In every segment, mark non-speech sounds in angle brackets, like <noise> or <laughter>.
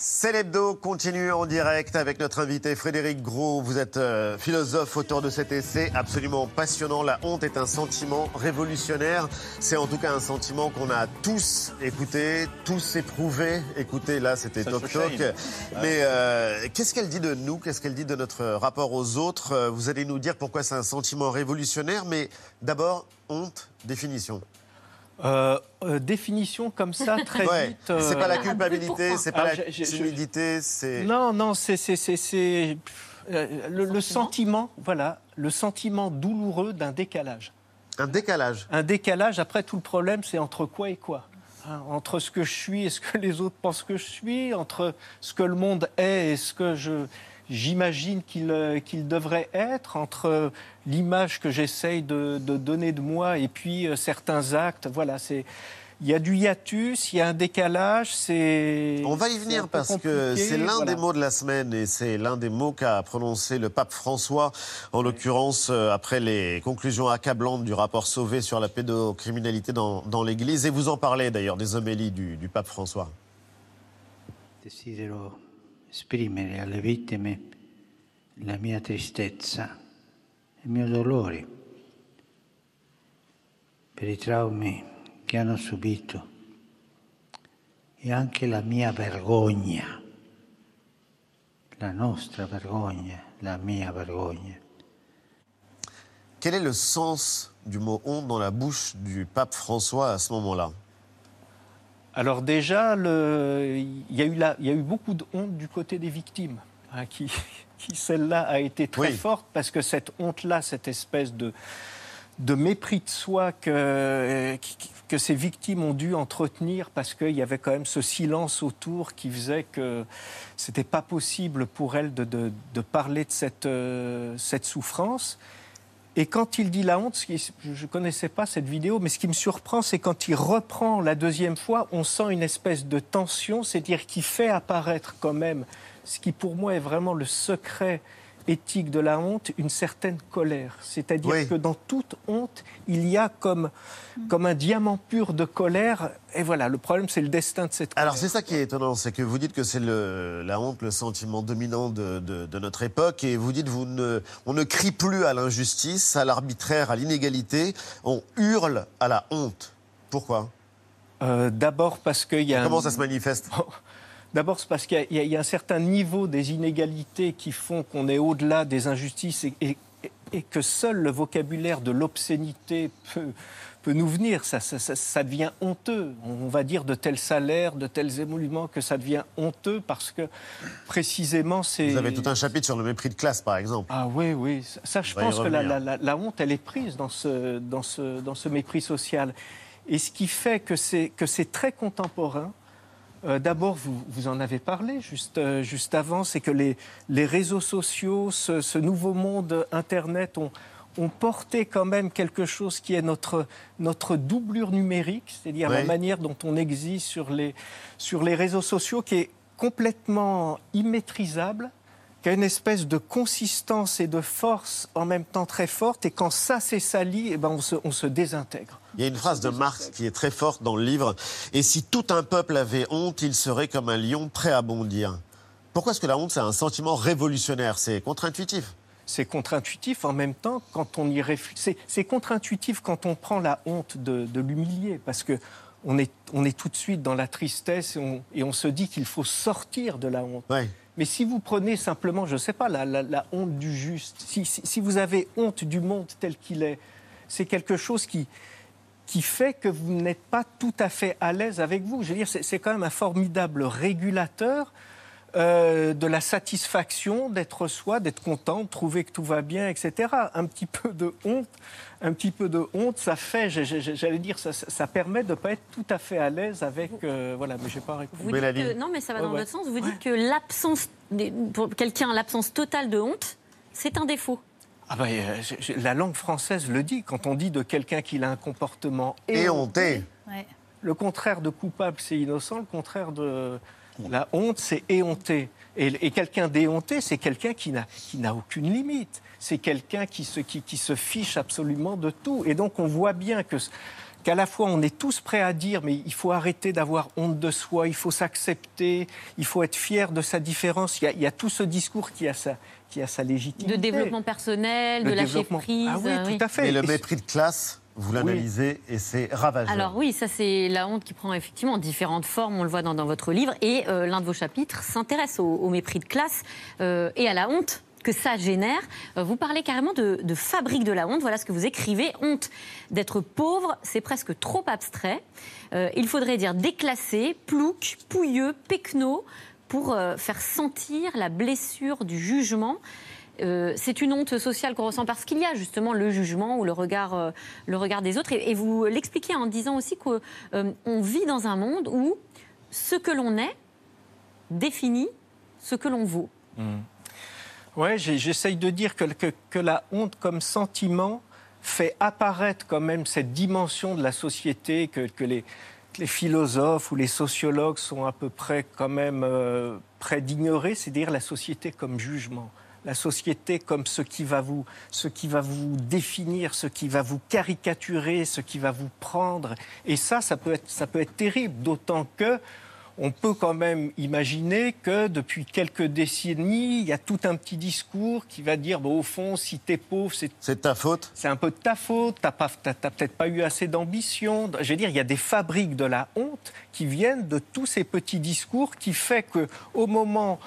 C'est l'hebdo continue en direct avec notre invité Frédéric Gros. Vous êtes euh, philosophe, auteur de cet essai absolument passionnant. La honte est un sentiment révolutionnaire. C'est en tout cas un sentiment qu'on a tous écouté, tous éprouvé. Écoutez, là, c'était Toc Toc. Mais euh, qu'est-ce qu'elle dit de nous? Qu'est-ce qu'elle dit de notre rapport aux autres? Euh, Vous allez nous dire pourquoi c'est un sentiment révolutionnaire. Mais d'abord, honte, définition. Euh, euh, définition comme ça, très Ouais, vite. euh, c'est pas la culpabilité, c'est pas Ah, la je- timidité, c'est. Non, non, c'est c'est- c'est- c'est, euh, le, le sentiment, voilà, le sentiment douloureux d'un décalage. Un décalage. Un décalage, après tout le problème, c'est entre quoi et quoi Hein, Entre ce que je suis et ce que les autres pensent que je suis, entre ce que le monde est et ce que je j'imagine qu'il euh, qu'il devrait être, entre l'image que j'essaye de, de donner de moi et puis euh, certains actes. Voilà, c'est il y a du hiatus, il y a un décalage, c'est. On va y venir parce que c'est l'un voilà. des mots de la semaine et c'est l'un des mots qu'a prononcé le pape François, en l'occurrence euh, après les conclusions accablantes du rapport Sauvé sur la pédocriminalité dans, dans l'Église. Et vous en parlez d'ailleurs des homélies du, du pape François. Esprimere alle vittime la mia tristezza, il mio dolore per i traumi che hanno subito e anche la mia vergogna, la nostra vergogna, la mia vergogna. Quel est le sens du mot honte dans la bouche du pape François à ce moment-là? Alors déjà, le- il, y a eu la- il y a eu beaucoup de honte du côté des victimes, hein, qui, <laughs> qui celle-là a été très Oui. forte parce que cette honte-là, cette espèce de, de mépris de soi que, que ces victimes ont dû entretenir parce qu'il y avait quand même ce silence autour qui faisait que c'était pas possible pour elles de, de- de parler de cette, euh, cette souffrance. Et quand il dit la honte, je ne connaissais pas cette vidéo, mais ce qui me surprend, c'est quand il reprend la deuxième fois, on sent une espèce de tension, c'est-à-dire qu'il fait apparaître quand même ce qui pour moi est vraiment le secret éthique de la honte, une certaine colère. C'est-à-dire Oui. que dans toute honte, il y a comme, comme un diamant pur de colère. Et voilà, le problème, c'est le destin de cette colère. Alors c'est ça qui est étonnant, c'est que vous dites que c'est le- la honte, le sentiment dominant de, de- de notre époque, et vous dites vous ne, on ne crie plus à l'injustice, à l'arbitraire, à l'inégalité, on hurle à la honte. Pourquoi? Euh, D'abord parce qu'il y a... un- Comment ça se manifeste? <laughs> D'abord, c'est parce qu'il y a- y, un certain niveau des inégalités qui font qu'on est au-delà des injustices et, et- et que seul le vocabulaire de l'obscénité peut, peut nous venir. Ça, ça- ça- ça devient honteux. On va dire de tels salaires, de tels émoluments que ça devient honteux parce que précisément c'est. Vous avez tout un chapitre sur le mépris de classe, par exemple. Ah oui, oui. Ça, je pense que la, revenir. la- la- la honte, elle est prise dans ce, dans ce, dans ce mépris social. Et ce qui fait que c'est très contemporain, euh, D'abord, vous, vous en avez parlé juste, euh, juste avant, c'est que les, les réseaux sociaux, ce, ce nouveau monde Internet ont, ont porté quand même quelque chose qui est notre, notre doublure numérique, c'est-à-dire la manière dont on existe sur les, sur les réseaux sociaux, qui est complètement immaîtrisable, qui a une espèce de consistance et de force en même temps très forte, et quand ça s'est sali, eh ben on, se, on se désintègre. Il y a une phrase de Marx qui est très forte dans le livre. Et si tout un peuple avait honte, il serait comme un lion prêt à bondir. Pourquoi est-ce que la honte, c'est un sentiment révolutionnaire? C'est contre-intuitif. c'est contre-intuitif en même temps quand on y réfléchit. C'est, contre-intuitif quand on prend la honte de, de l'humilier, parce que on est, on est tout de suite dans la tristesse et on, et on se dit qu'il faut sortir de la honte. Ouais. Mais si vous prenez simplement, je ne sais pas, la, honte du juste, si, si- vous avez honte du monde tel qu'il est, c'est quelque chose qui, qui fait que vous n'êtes pas tout à fait à l'aise avec vous. Je veux dire, c'est quand même un formidable régulateur euh, de la satisfaction d'être soi, d'être content, de trouver que tout va bien, etc. Un petit peu de honte, un petit peu de honte, ça fait, j'allais dire, ça, ça permet de ne pas être tout à fait à l'aise avec. euh, voilà, mais j'ai pas répondu. Vous Mélanie. dites que- non, mais ça va dans ouais. l'autre sens. Vous dites que l'absence, pour quelqu'un, l'absence totale de honte, c'est un défaut. Ah bah, euh, la langue française le dit. Quand on dit de quelqu'un qu'il a un comportement Et honté. le contraire de coupable, c'est innocent. Le contraire de la honte, c'est éhonté. Et, et quelqu'un d'éhonté, c'est quelqu'un qui n'a qui n'a aucune limite. C'est quelqu'un qui se, qui, qui se fiche absolument de tout. Et donc, on voit bien que qu'à la fois on est tous prêts à dire mais il faut arrêter d'avoir honte de soi, il faut s'accepter, il faut être fier de sa différence. Il y a, il y a tout ce discours qui a sa, qui a sa légitimité. De développement personnel, Le de lâcher développement. prise. Ah oui, euh, tout à fait. Et le mépris de classe, vous l'analysez et c'est ravageur. Alors oui, ça c'est la honte qui prend effectivement différentes formes, on le voit dans, dans votre livre, et euh, l'un de vos chapitres s'intéresse au, au mépris de classe euh, et à la honte que ça génère. Euh, vous parlez carrément de, de fabrique de la honte, voilà ce que vous écrivez. Honte d'être pauvre, c'est presque trop abstrait. Euh, il faudrait dire déclassé, plouc, pouilleux, pecno, pour euh, faire sentir la blessure du jugement. Euh, c'est une honte sociale qu'on ressent parce qu'il y a justement le jugement ou le regard, euh, le regard des autres. Et, vous l'expliquez en disant aussi qu'on vit dans un monde où ce que l'on est définit ce que l'on vaut. Ouais, j'ai- j'essaye de dire que, la honte comme sentiment fait apparaître quand même cette dimension de la société que, les, philosophes ou les sociologues sont à peu près quand même euh, près d'ignorer, c'est-à-dire la société comme jugement. La société comme ce qui, va vous, ce qui va vous définir, ce qui va vous caricaturer, ce qui va vous prendre. Et ça, ça peut être, ça peut être terrible, d'autant que on peut quand même imaginer que depuis quelques décennies, il y a tout un petit discours qui va dire, bon, au fond, si t'es pauvre, c'est C'est ta faute c'est un peu de ta faute, t'as pas- t'as- t'as peut-être pas eu assez d'ambition. Je veux dire, il y a des fabriques de la honte qui viennent de tous ces petits discours qui fait que au moment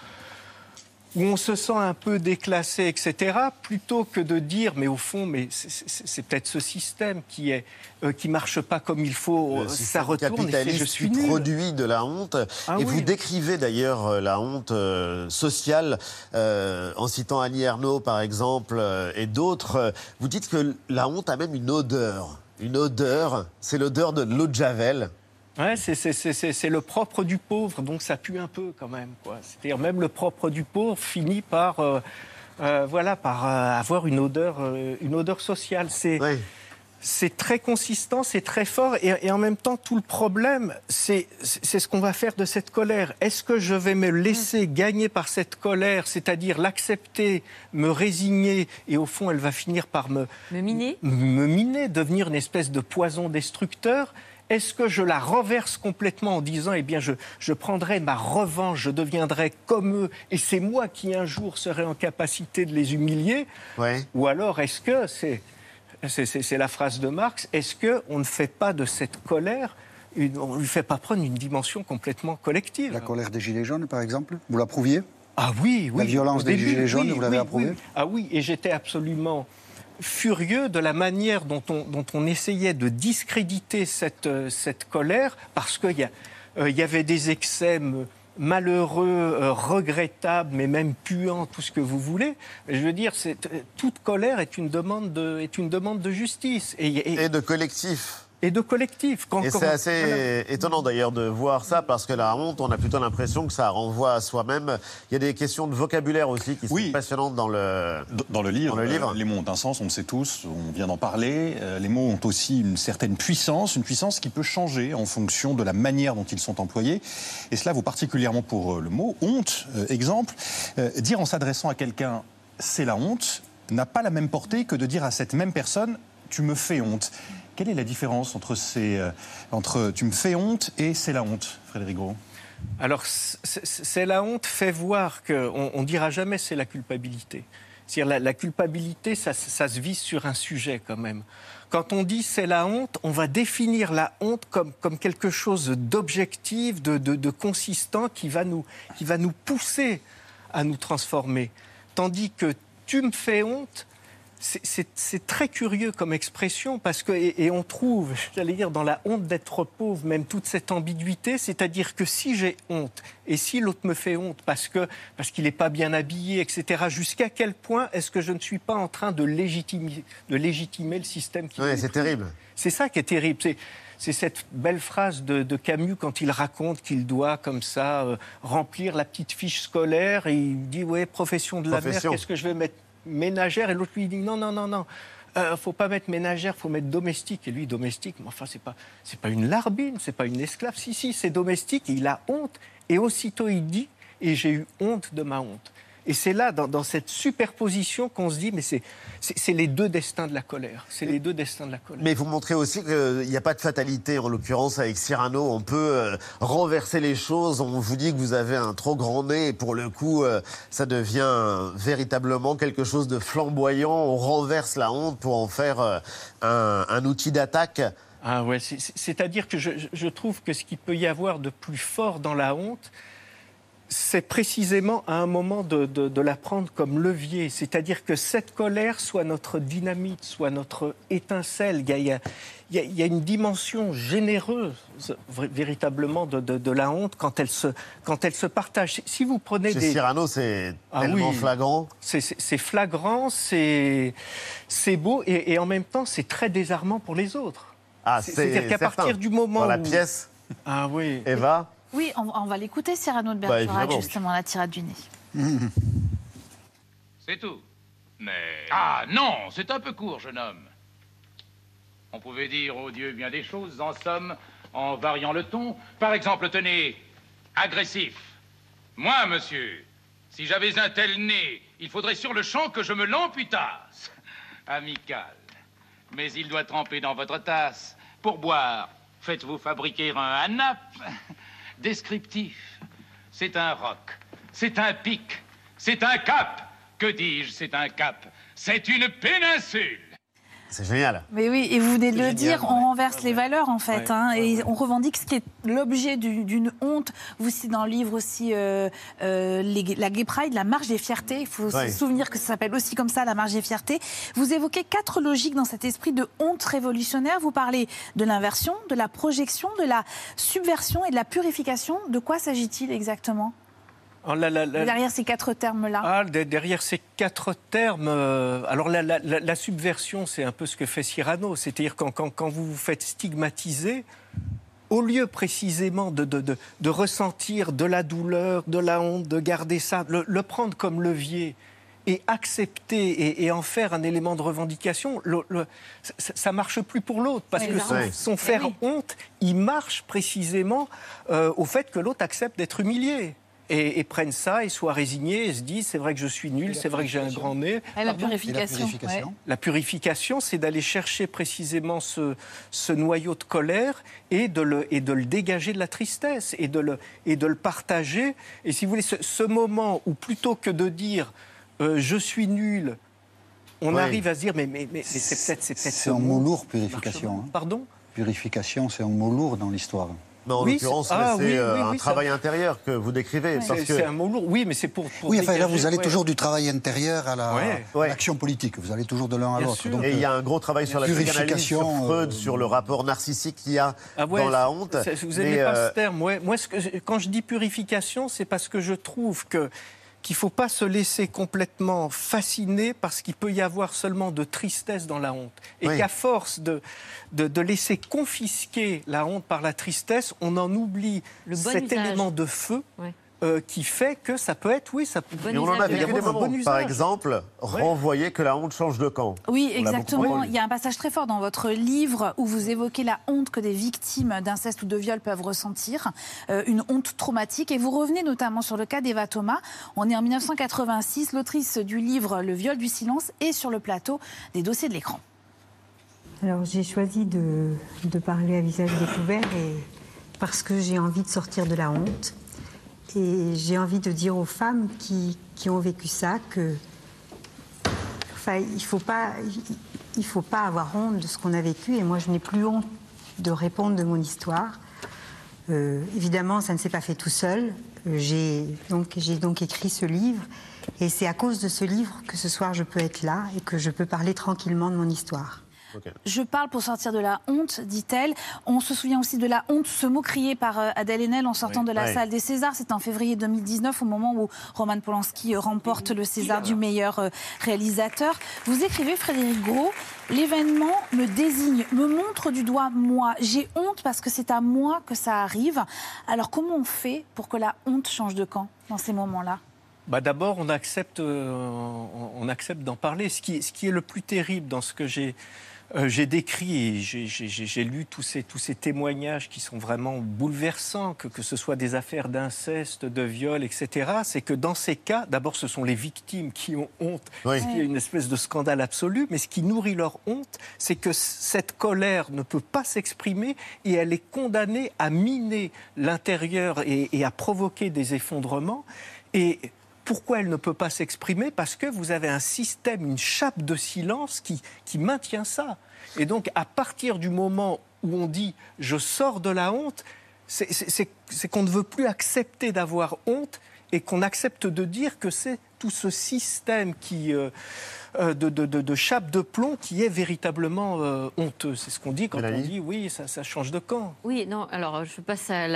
où on se sent un peu déclassé, etc., plutôt que de dire, mais au fond, mais c'est- peut-être ce système qui est euh, qui marche pas comme il faut, Le ça retourne et je suis nul. produit de la honte. Ah et oui. vous décrivez d'ailleurs euh, la honte euh, sociale euh, en citant Annie Ernaux par exemple et d'autres. Vous dites que la honte a même une odeur. Une odeur, c'est l'odeur de l'eau de Javel. Ouais, c'est- le propre du pauvre, donc ça pue un peu quand même. C'est-à-dire même le propre du pauvre finit par, euh, euh, voilà, par euh, avoir une odeur, euh, une odeur sociale. C'est très consistant, c'est très fort, et, et en même temps, tout le problème, c'est c'est ce qu'on va faire de cette colère. Est-ce que je vais me laisser gagner par cette colère, c'est-à-dire l'accepter, me résigner, et au fond, elle va finir par me, Me miner? me miner, devenir une espèce de poison destructeur? Est-ce que je la renverse complètement en disant, eh bien, je, je prendrai ma revanche, je deviendrai comme eux, et c'est moi qui un jour serai en capacité de les humilier Ouais. Ou alors est-ce que, c'est c'est- la phrase de Marx, est-ce qu'on ne fait pas de cette colère, une- on ne lui fait pas prendre une dimension complètement collective? La colère des Gilets jaunes, par exemple, vous l'approuviez? Ah oui, oui. La violence des début, Gilets jaunes, oui, vous l'avez oui, approuvé oui. Ah oui, et j'étais absolument furieux de la manière dont on, dont on essayait de discréditer cette, euh, cette colère, parce qu'il y, euh, y avait des excès euh, malheureux, euh, regrettables, mais même puants, tout ce que vous voulez. Je veux dire, euh, toute colère est une demande de, est une demande de justice Et de collectif. Et de collectif. Quand- Et c'est assez voilà. étonnant d'ailleurs de voir ça parce que la honte, on a plutôt l'impression que ça renvoie à soi-même. Il y a des questions de vocabulaire aussi qui sont Oui. passionnantes dans le. Dans le livre, Dans le livre. euh, les mots ont un sens, on le sait tous, on vient d'en parler. Euh, les mots ont aussi une certaine puissance, une puissance qui peut changer en fonction de la manière dont ils sont employés. Et cela vaut particulièrement pour euh, le mot honte. Euh, exemple, euh, dire en s'adressant à quelqu'un c'est la honte n'a pas la même portée que de dire à cette même personne tu me fais honte. Quelle est la différence entre, ces, euh, entre tu me fais honte et c'est la honte, Frédéric Gros Alors, c'est la honte fait voir qu'on on dira jamais c'est la culpabilité. C'est-à-dire la, la culpabilité, ça, ça se vise sur un sujet quand même. Quand on dit c'est la honte, on va définir la honte comme, comme quelque chose d'objectif, de, de- de consistant qui va, nous, qui va nous pousser à nous transformer. Tandis que tu me fais honte, c'est- très curieux comme expression parce que et, et on trouve, j'allais dire, dans la honte d'être pauvre, même toute cette ambiguïté, c'est-à-dire que si j'ai honte et si l'autre me fait honte parce que parce qu'il n'est pas bien habillé, etc. Jusqu'à quel point est-ce que je ne suis pas en train de légitimer, de légitimer le système qui Oui, c'est terrible. c'est ça qui est terrible. C'est, c'est cette belle phrase de, de Camus quand il raconte qu'il doit, comme ça, euh, remplir la petite fiche scolaire et il dit Ouais, profession de la mère, Profession. qu'est-ce que je vais mettre Ménagère. Et l'autre lui dit Non, non, non, non. Euh, faut pas mettre ménagère, faut mettre domestique. Et lui, domestique, mais enfin, c'est pas, c'est pas une larbine, c'est pas une esclave. Si, si, c'est domestique. Il a honte. Et aussitôt, il dit Et j'ai eu honte de ma honte. Et c'est là, dans, dans cette superposition, qu'on se dit, mais c'est les deux destins de la colère. C'est les deux destins de la colère. Mais vous montrez aussi qu'il n'y a pas de fatalité, en l'occurrence avec Cyrano. On peut euh, renverser les choses. On vous dit que vous avez un trop grand nez et pour le coup, euh, ça devient véritablement quelque chose de flamboyant. On renverse la honte pour en faire euh, un, un outil d'attaque. Ah ouais, c'est- c'est- c'est-à-dire que je, je- je trouve que ce qu'il peut y avoir de plus fort dans la honte, c'est précisément à un moment de, de- de la prendre comme levier. C'est-à-dire que cette colère soit notre dynamite, soit notre étincelle. Il y a, il y a- il y a- il y a une dimension généreuse, véritablement, de, la honte quand elle se, quand elle se partage. Si- vous prenez Chez des... Cyrano, c'est Ah tellement oui. flagrant. C'est- C'est c'est flagrant, c'est c'est beau et, et en même temps c'est très désarmant pour les autres. Ah, C'est- c'est C'est-à-dire qu'à certain. partir du moment Dans la où- pièce, Ah oui. Eva, Oui, on, on va l'écouter, Cyrano de Bah, Bergerac, évidemment. justement, la tirade du nez. <laughs> C'est tout. Mais. Ah non, c'est un peu court, jeune homme. On pouvait dire au Dieu bien des choses, en somme, en variant le ton. Par exemple, tenez, agressif. Moi, monsieur, si j'avais un tel nez, il faudrait sur le champ que je me l'amputasse. <laughs> Amical. Mais il doit tremper dans votre tasse. Pour boire, faites-vous fabriquer un anap. <laughs> Descriptif. C'est un roc. C'est un pic. C'est un cap. Que dis-je, c'est un cap? C'est une péninsule. C'est génial. Mais oui, et vous venez de le Génial, dire, ouais. on renverse Ouais, les ouais. valeurs en fait, Ouais, hein, ouais, et ouais. on revendique ce qui est l'objet du- d'une honte. Vous citez dans le livre aussi euh, euh, les- la Gay Pride, la marche des fiertés. Il faut Ouais. se souvenir que ça s'appelle aussi comme ça, la marche des fiertés. Vous évoquez quatre logiques dans cet esprit de honte révolutionnaire. Vous parlez de l'inversion, de la projection, de la subversion et de la purification. De quoi s'agit-il exactement? Oh, la- la- la- derrière ces quatre termes-là Ah, de- derrière ces quatre termes, euh, alors la, la- la- la subversion, c'est un peu ce que fait Cyrano, c'est-à-dire quand, quand- quand vous vous faites stigmatiser, au lieu précisément de, de- de- de ressentir de la douleur, de la honte, de garder ça, le, le prendre comme levier et accepter et, et en faire un élément de revendication, le- le- ça, ça marche plus pour l'autre parce Oui, que son, son faire oui. honte, il marche précisément euh, au fait que l'autre accepte d'être humilié. Et, et prenne ça et soit résigné et se dit c'est vrai que je suis nul, c'est vrai que j'ai un grand nez. Et la purification. La purification ouais. La purification, c'est d'aller chercher précisément ce, ce noyau de colère et de, le, et de le dégager de la tristesse et de le, et de le partager. Et si vous voulez, ce, ce moment où plutôt que de dire euh, je suis nul, on Oui. arrive à se dire mais, mais, mais, mais c'est peut-être c'est ce un mot lourd, purification. hein. Pardon? Purification, c'est un mot lourd dans l'histoire. Mais en Oui, l'occurrence, c'est- ah, oui, euh, oui, un oui, travail intérieur que vous décrivez. parce C'est que c'est un mot lourd. Oui, mais c'est pour, pour Oui, enfin là, vous allez ouais. toujours du travail intérieur à la- Ouais. l'action politique. Vous allez toujours de l'un à Bien l'autre. Et il y a euh, un gros travail sur la psychanalyse, sur Purification, Freud, euh, sur le rapport narcissique qu'il y a Ah ouais, dans la honte. c'est- Vous n'aimez pas euh, ce terme. ouais. Moi, ce que- quand je dis purification, c'est parce que je trouve que qu'il ne faut pas se laisser complètement fasciner parce qu'il peut y avoir seulement de tristesse dans la honte. Et Oui. qu'à force de, de, de laisser confisquer la honte par la tristesse, on en oublie Le bon cet usage. élément de feu. Euh, qui fait que ça peut être, oui, ça peut Bon Et on en a vécu des moments. Bon Par exemple, renvoyer que la honte change de camp. Oui, On exactement. Il y a un passage très fort dans votre livre où vous évoquez la honte que des victimes d'inceste ou de viol peuvent ressentir, euh, une honte traumatique. Et vous revenez notamment sur le cas d'Eva Thomas. On est en 1986, l'autrice du livre Le viol du silence est sur le plateau des dossiers de l'écran. Alors j'ai choisi de, de parler à visage découvert et parce que j'ai envie de sortir de la honte et j'ai envie de dire aux femmes qui, qui ont vécu ça que enfin, il faut pas faut pas avoir honte de ce qu'on a vécu et moi je n'ai plus honte de répondre de mon histoire. Euh, évidemment, ça ne s'est pas fait tout seul. Euh, J'ai donc, j'ai donc écrit ce livre et c'est à cause de ce livre que ce soir je peux être là et que je peux parler tranquillement de mon histoire. Je parle pour sortir de la honte, dit-elle. On se souvient aussi de la honte, ce mot crié par euh, Adèle Haenel en sortant Oui. de la salle des Césars. C'est en février 2019, au moment où Roman Polanski euh, remporte le César du meilleur euh, réalisateur. Vous écrivez, Frédéric Gros, l'événement me désigne, me montre du doigt moi. J'ai honte parce que c'est à moi que ça arrive. Alors comment on fait pour que la honte change de camp dans ces moments-là? Bah D'abord, on accepte, euh, on accepte d'en parler. Ce qui, ce qui est le plus terrible dans ce que j'ai euh, j'ai décrit et j'ai- lu tous ces, tous ces témoignages qui sont vraiment bouleversants, que, que ce soit des affaires d'inceste, de viol, etc. C'est que dans ces cas, d'abord, ce sont les victimes qui ont honte, Oui. ce qui est une espèce de scandale absolu, mais ce qui nourrit leur honte, c'est que cette colère ne peut pas s'exprimer et elle est condamnée à miner l'intérieur et, et à provoquer des effondrements. Et pourquoi elle ne peut pas s'exprimer Parce que vous avez un système, une chape de silence qui, qui maintient ça. Et donc, à partir du moment où on dit je sors de la honte, c'est- qu'on ne veut plus accepter d'avoir honte et qu'on accepte de dire que c'est tout ce système qui, euh, de, de- de- de chape de plomb qui est véritablement euh, honteux. C'est ce qu'on dit quand on dit oui, ça, ça change de camp. Oui, non, alors je passe à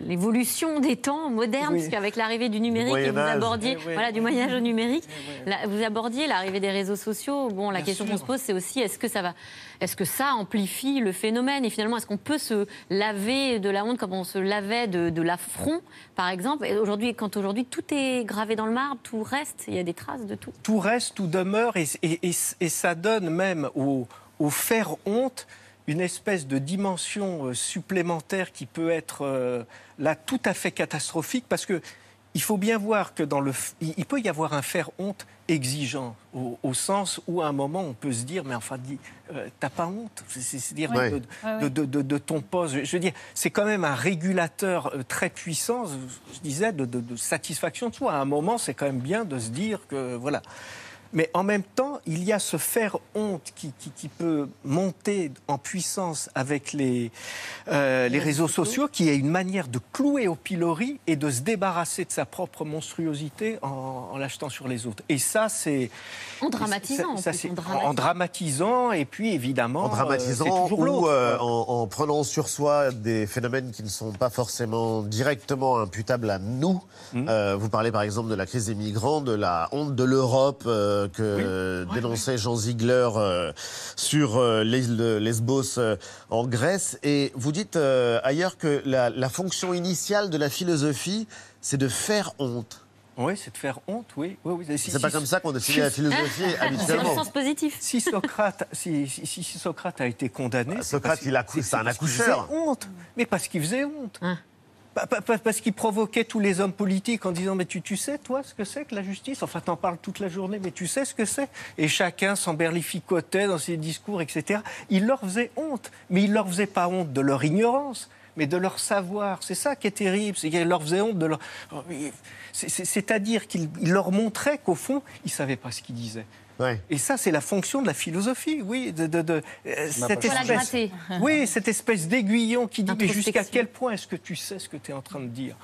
l'évolution des temps modernes, Oui. puisqu'avec l'arrivée du numérique, et vous abordiez, Eh oui. voilà, du Moyen-Âge au numérique, la- vous abordiez l'arrivée des réseaux sociaux. Bon, la Bien question qu'on se pose, c'est aussi est-ce que ça va, est-ce que ça amplifie le phénomène? Et finalement, est-ce qu'on peut se laver de la honte comme on se lavait de, de l'affront, par exemple? Et aujourd'hui, quand aujourd'hui tout est gravé dans le marbre, tout reste, il y a des traces de tout. tout reste, tout demeure, et, et- et- et ça donne même au, au faire honte une espèce de dimension euh, supplémentaire qui peut être euh, là tout à fait catastrophique, parce que il faut bien voir que dans le, il, peut y avoir un faire honte exigeant, au, au sens où à un moment on peut se dire, mais enfin, dis, euh, t'as pas honte, c'est- c'est c'est dire Ouais. de, de- de- de- de ton poste. Je, je veux dire, c'est quand même un régulateur euh, très puissant, je, disais, de, de- de satisfaction de soi. À un moment, c'est quand même bien de se dire que voilà. Mais en même temps, il y a ce faire honte qui, qui- qui peut monter en puissance avec les, euh, les réseaux sociaux, qui est une manière de clouer au pilori et de se débarrasser de sa propre monstruosité en, en l'achetant sur les autres. Et ça, c'est. En dramatisant, en Ça, plus, c'est- en en, dramatisant. dramatisant, et puis évidemment. En euh, dramatisant ou euh, en, en prenant sur soi des phénomènes qui ne sont pas forcément directement imputables à nous. Euh, vous parlez par exemple de la crise des migrants, de la honte de l'Europe euh, que dénonçait Jean Ziegler euh, sur euh, l'île de Lesbos euh, en Grèce. Et vous dites ailleurs que la, la fonction initiale de la philosophie, c'est de faire honte. Oui, c'est de faire honte, oui. oui, oui. Si- C'est pas si- comme ça qu'on définit la philosophie <laughs> C'est dans le habituellement. sens positif. Si Socrate, si, si- si Socrate a été condamné, c'est Socrate, parce il a qu'il- cou- c'est un accoucheur. faisait honte, mais parce qu'il faisait honte. Hein. Pa- pa- pa- Parce qu'il provoquait tous les hommes politiques en disant mais tu, sais toi ce que c'est que la justice? Enfin t'en parles toute la journée mais tu sais ce que c'est? Et chacun s'emberlificotait dans ses discours etc. Il leur faisait honte mais il leur faisait pas honte de leur ignorance mais de leur savoir. C'est ça qui est terrible, c'est qu'il leur faisait honte de leur... c'est- c'est- C'est-à-dire qu'il il leur montrait qu'au fond, ils ne savaient pas ce qu'ils disaient. Ouais. Et ça, c'est la fonction de la philosophie, oui, de, de- de- euh, cette espèce, gratter. oui, cette espèce d'aiguillon qui dit mais jusqu'à quel point est-ce que tu sais ce que tu es en train de dire?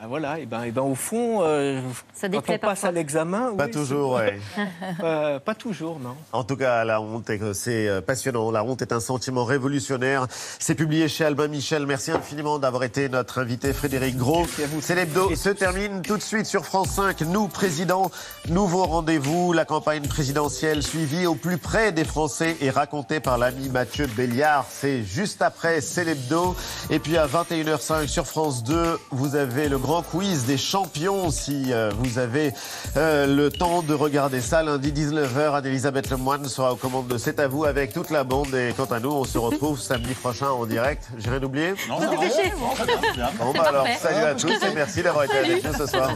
Ah, Voilà, et ben, et ben au fond, euh, Ça quand on passe parfois. à l'examen, Pas oui, toujours, ouais. <laughs> euh, pas toujours, non. En tout cas, la honte, est- c'est euh, passionnant. La honte est un sentiment révolutionnaire. C'est publié chez Albin Michel. Merci infiniment d'avoir été notre invité, Frédéric Gros. Merci à vous. C'est l'hebdo Et- se termine tout de suite sur France 5. Nous, président, nouveau rendez-vous. La campagne présidentielle suivie au plus près des Français et racontée par l'ami Mathieu Béliard. C'est juste après, c'est l'hebdo. Et puis à 21h05 sur France 2, vous avez le grand quiz des champions. Si euh, vous avez euh, le temps de regarder ça, lundi 19h, Anne-Elisabeth Lemoine sera aux commandes de C'est à vous avec toute la bande. Et quant à nous, on se retrouve <laughs> samedi prochain en direct. J'ai rien oublié? Non. Bon, bah alors, parfait. salut à tous et merci d'avoir été avec nous ce soir.